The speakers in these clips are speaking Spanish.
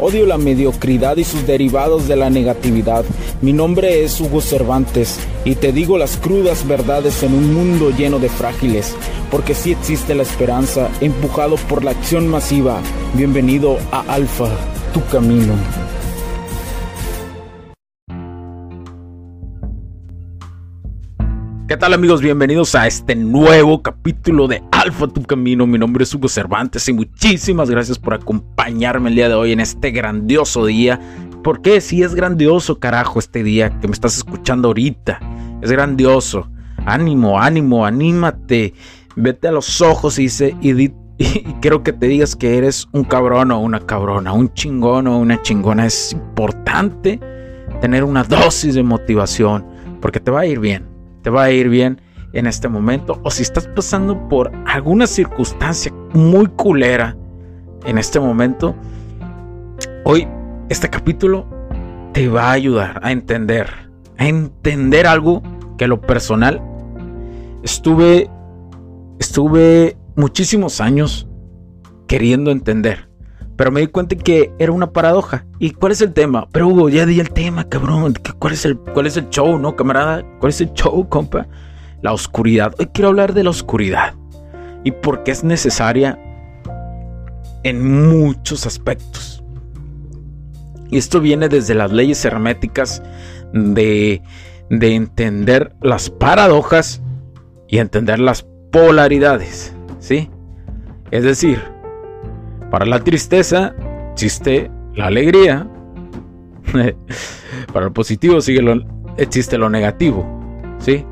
Odio la mediocridad y sus derivados de la negatividad. Mi nombre es Hugo Cervantes y te digo las crudas verdades en un mundo lleno de frágiles, porque sí existe la esperanza, empujado por la acción masiva. Bienvenido a Alfa, tu camino. ¿Qué tal amigos? Bienvenidos a este nuevo capítulo de Alfa Tu Camino. Mi nombre es Hugo Cervantes y muchísimas gracias por acompañarme el día de hoy en este grandioso día. ¿Por qué? Si es grandioso, carajo, este día que me estás escuchando ahorita. Es grandioso. Ánimo, ánimo, anímate. Vete a los ojos y dice, y, y, y quiero que te digas que eres un cabrón o una cabrona, un chingón o una chingona. Es importante tener una dosis de motivación porque te va a ir bien te va a ir bien en este momento o si estás pasando por alguna circunstancia muy culera en este momento, hoy este capítulo te va a ayudar a entender, a entender algo que lo personal estuve estuve muchísimos años queriendo entender, pero me di cuenta que era una paradoja. ¿Y cuál es el tema? Pero Hugo, ya di el tema, cabrón. ¿Cuál es el, cuál es el show, no, camarada? ¿Cuál es el show, compa? La oscuridad. Hoy quiero hablar de la oscuridad. Y por qué es necesaria en muchos aspectos. Y esto viene desde las leyes herméticas de, de entender las paradojas y entender las polaridades. ¿Sí? Es decir, para la tristeza existe la alegría. Para el positivo sigue lo, existe lo negativo. ¿Sí?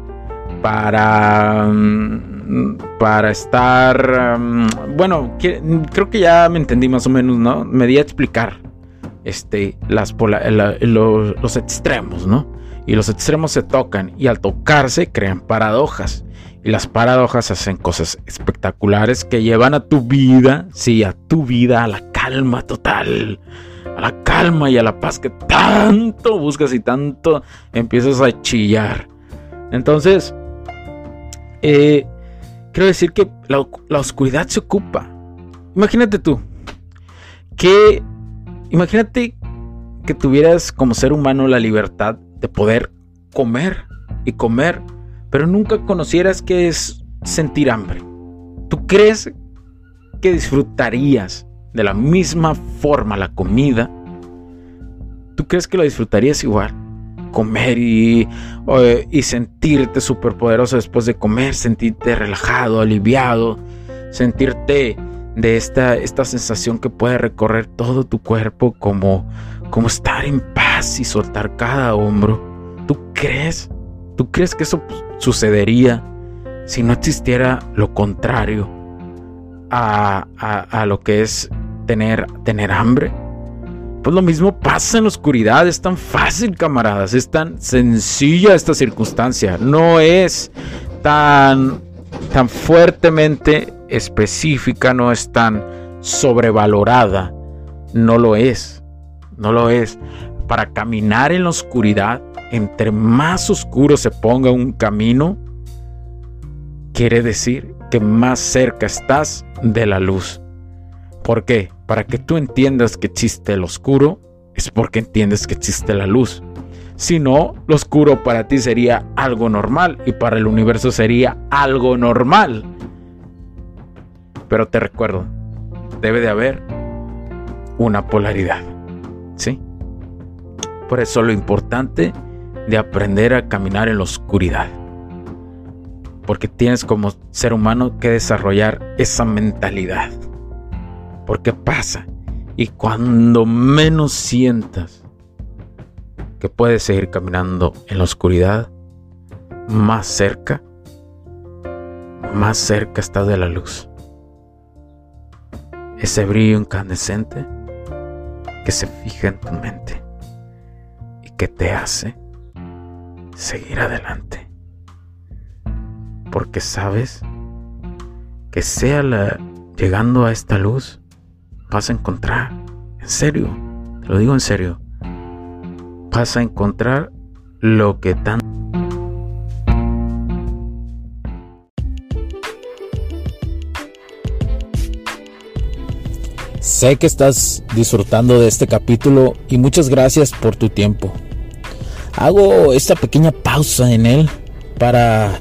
Para, mm, para estar... Mm, bueno, creo que ya me entendí más o menos, ¿no? Me di a explicar este, las los, los extremos, ¿no? Y los extremos se tocan y al tocarse crean paradojas. Y las paradojas hacen cosas espectaculares que llevan a tu vida, sí, a tu vida, a la calma total. A la calma y a la paz que tanto buscas y tanto empiezas a chillar. Entonces, eh, quiero decir que la, la oscuridad se ocupa. Imagínate tú, que, imagínate que tuvieras como ser humano la libertad de poder comer y comer pero nunca conocieras qué es sentir hambre. ¿Tú crees que disfrutarías de la misma forma la comida? ¿Tú crees que lo disfrutarías igual? Comer y, y sentirte superpoderoso después de comer, sentirte relajado, aliviado, sentirte de esta, esta sensación que puede recorrer todo tu cuerpo como, como estar en paz y soltar cada hombro. ¿Tú crees? ¿Tú crees que eso sucedería si no existiera lo contrario a, lo que es tener, tener hambre? Pues lo mismo pasa en la oscuridad, es tan fácil, camaradas, es tan sencilla esta circunstancia, no es tan, tan fuertemente específica, no es tan sobrevalorada, no lo es, no lo es. Para caminar en la oscuridad entre más oscuro se ponga un camino, quiere decir que más cerca estás de la luz. ¿Por qué? Para que tú entiendas que existe el oscuro, es porque entiendes que existe la luz. Si no, lo oscuro para ti sería algo normal y para el universo sería algo normal. Pero te recuerdo, debe de haber una polaridad. ¿Sí? Por eso lo importante de aprender a caminar en la oscuridad. Porque tienes como ser humano que desarrollar esa mentalidad. Porque pasa. Y cuando menos sientas que puedes seguir caminando en la oscuridad, más cerca, más cerca estás de la luz. Ese brillo incandescente que se fija en tu mente y que te hace seguir adelante. Porque sabes que sea llegando a esta luz, vas a encontrar, en serio, te lo digo en serio, vas a encontrar lo que tan Sé que estás disfrutando de este capítulo y muchas gracias por tu tiempo. Hago esta pequeña pausa en él para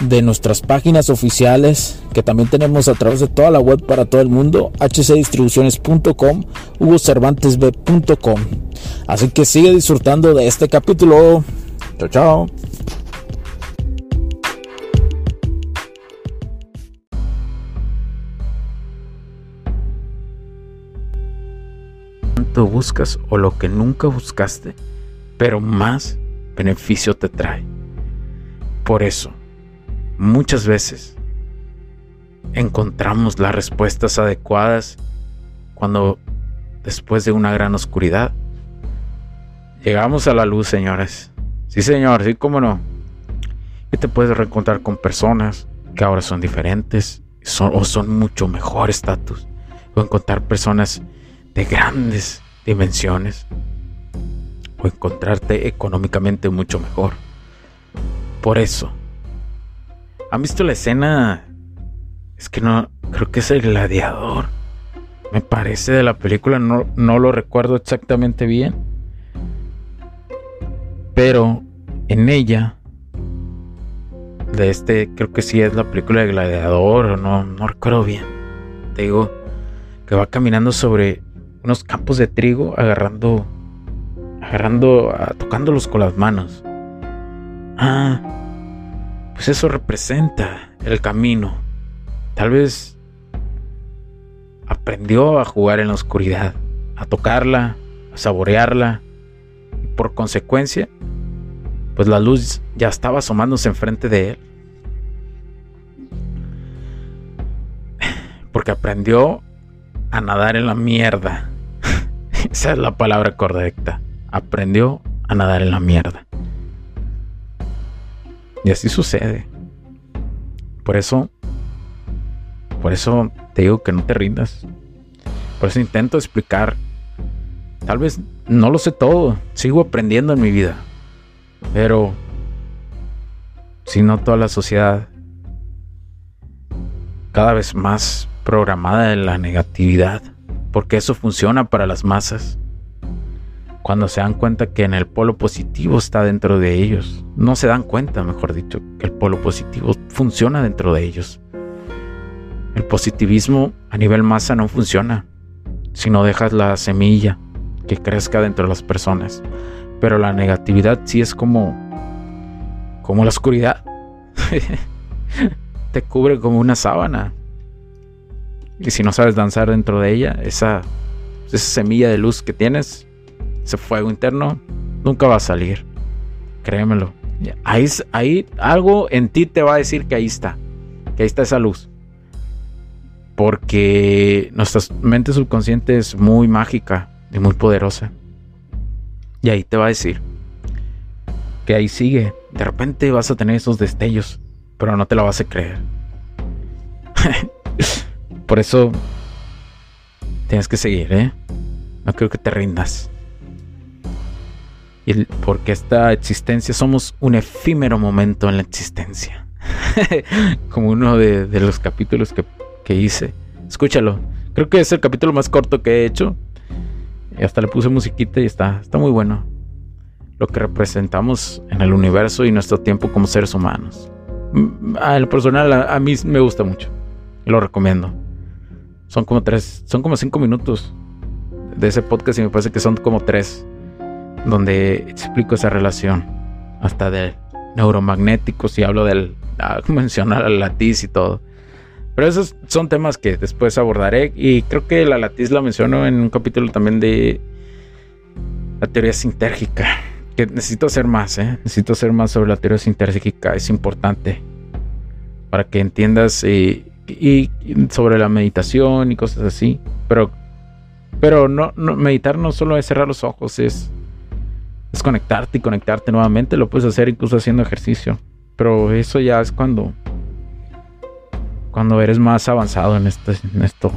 de nuestras páginas oficiales que también tenemos a través de toda la web para todo el mundo, hcdistribuciones.com, hugocervantesb.com. Así que sigue disfrutando de este capítulo. Chao, chao. Tanto buscas o lo que nunca buscaste, pero más beneficio te trae. Por eso, Muchas veces encontramos las respuestas adecuadas cuando después de una gran oscuridad llegamos a la luz, señores. Sí, señor, sí, cómo no. Y te puedes reencontrar con personas que ahora son diferentes son, o son mucho mejor estatus. O encontrar personas de grandes dimensiones. O encontrarte económicamente mucho mejor. Por eso, ¿Han visto la escena? Es que no, creo que es el gladiador. Me parece de la película, no, no lo recuerdo exactamente bien. Pero en ella, de este, creo que sí es la película de Gladiador, o no, no recuerdo bien. Te digo que va caminando sobre unos campos de trigo, agarrando, agarrando, tocándolos con las manos. Ah, pues eso representa el camino. Tal vez aprendió a jugar en la oscuridad, a tocarla, a saborearla, y por consecuencia, pues la luz ya estaba asomándose enfrente de él. Porque aprendió a nadar en la mierda. Esa es la palabra correcta. Aprendió a nadar en la mierda. Y así sucede. Por eso, por eso te digo que no te rindas. Por eso intento explicar. Tal vez no lo sé todo, sigo aprendiendo en mi vida. Pero si no toda la sociedad cada vez más programada en la negatividad, porque eso funciona para las masas cuando se dan cuenta que en el polo positivo está dentro de ellos. No se dan cuenta, mejor dicho, que el polo positivo funciona dentro de ellos. El positivismo a nivel masa no funciona si no dejas la semilla que crezca dentro de las personas. Pero la negatividad sí es como como la oscuridad. Te cubre como una sábana. Y si no sabes danzar dentro de ella, esa, esa semilla de luz que tienes ese fuego interno nunca va a salir. Créemelo. Ahí, ahí algo en ti te va a decir que ahí está. Que ahí está esa luz. Porque nuestra mente subconsciente es muy mágica y muy poderosa. Y ahí te va a decir que ahí sigue. De repente vas a tener esos destellos, pero no te lo vas a creer. Por eso tienes que seguir, ¿eh? No creo que te rindas porque esta existencia somos un efímero momento en la existencia. Como uno de, los capítulos que, hice. Escúchalo. Creo que es el capítulo más corto que he hecho. Y hasta le puse musiquita y está, está muy bueno. Lo que representamos en el universo y nuestro tiempo como seres humanos. Mm, a lo personal, a mí me gusta mucho. Lo recomiendo. Son como tres, son como cinco minutos de ese podcast y me parece que son como tres donde explico esa relación, hasta de neuromagnéticos y hablo del, mencionar la latiz y todo. Pero esos son temas que después abordaré y creo que la latiz la menciono en un capítulo también de, la teoría sintérgica. Que necesito hacer más, ¿eh? Necesito hacer más sobre la teoría sintérgica. Es importante para que entiendas y, sobre la meditación y cosas así. Pero, pero no, meditar no solo es cerrar los ojos, es, es conectarte y conectarte nuevamente. Lo puedes hacer incluso haciendo ejercicio. Pero eso ya es cuando cuando eres más avanzado en, este, en esto.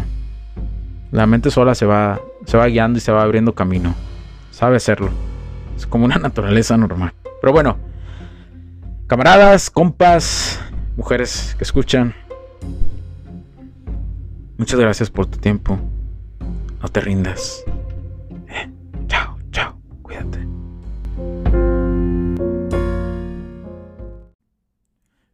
La mente sola se va, se va guiando y se va abriendo camino. Sabe hacerlo. Es como una naturaleza normal. Pero bueno, camaradas, compas, mujeres que escuchan. Muchas gracias por tu tiempo. No te rindas.